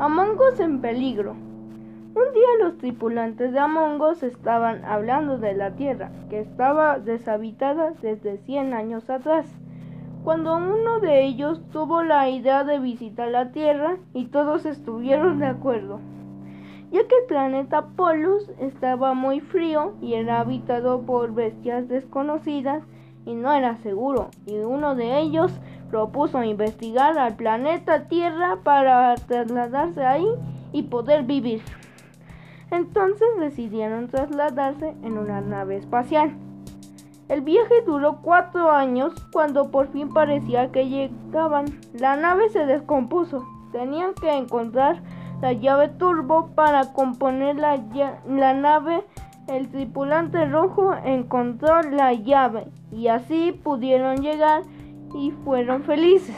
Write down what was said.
Among Us en peligro. Un día los tripulantes de Among Us estaban hablando de la Tierra, que estaba deshabitada desde 100 años atrás, cuando uno de ellos tuvo la idea de visitar la Tierra y todos estuvieron de acuerdo, ya que el planeta Polus estaba muy frío y era habitado por bestias desconocidas y no era seguro, y uno de ellos propuso investigar al planeta Tierra para trasladarse ahí y poder vivir. Entonces decidieron trasladarse en una nave espacial. El viaje duró cuatro años cuando por fin parecía que llegaban. La nave se descompuso. Tenían que encontrar la llave turbo para componer la, la nave el tripulante rojo encontró la llave y así pudieron llegar y fueron felices.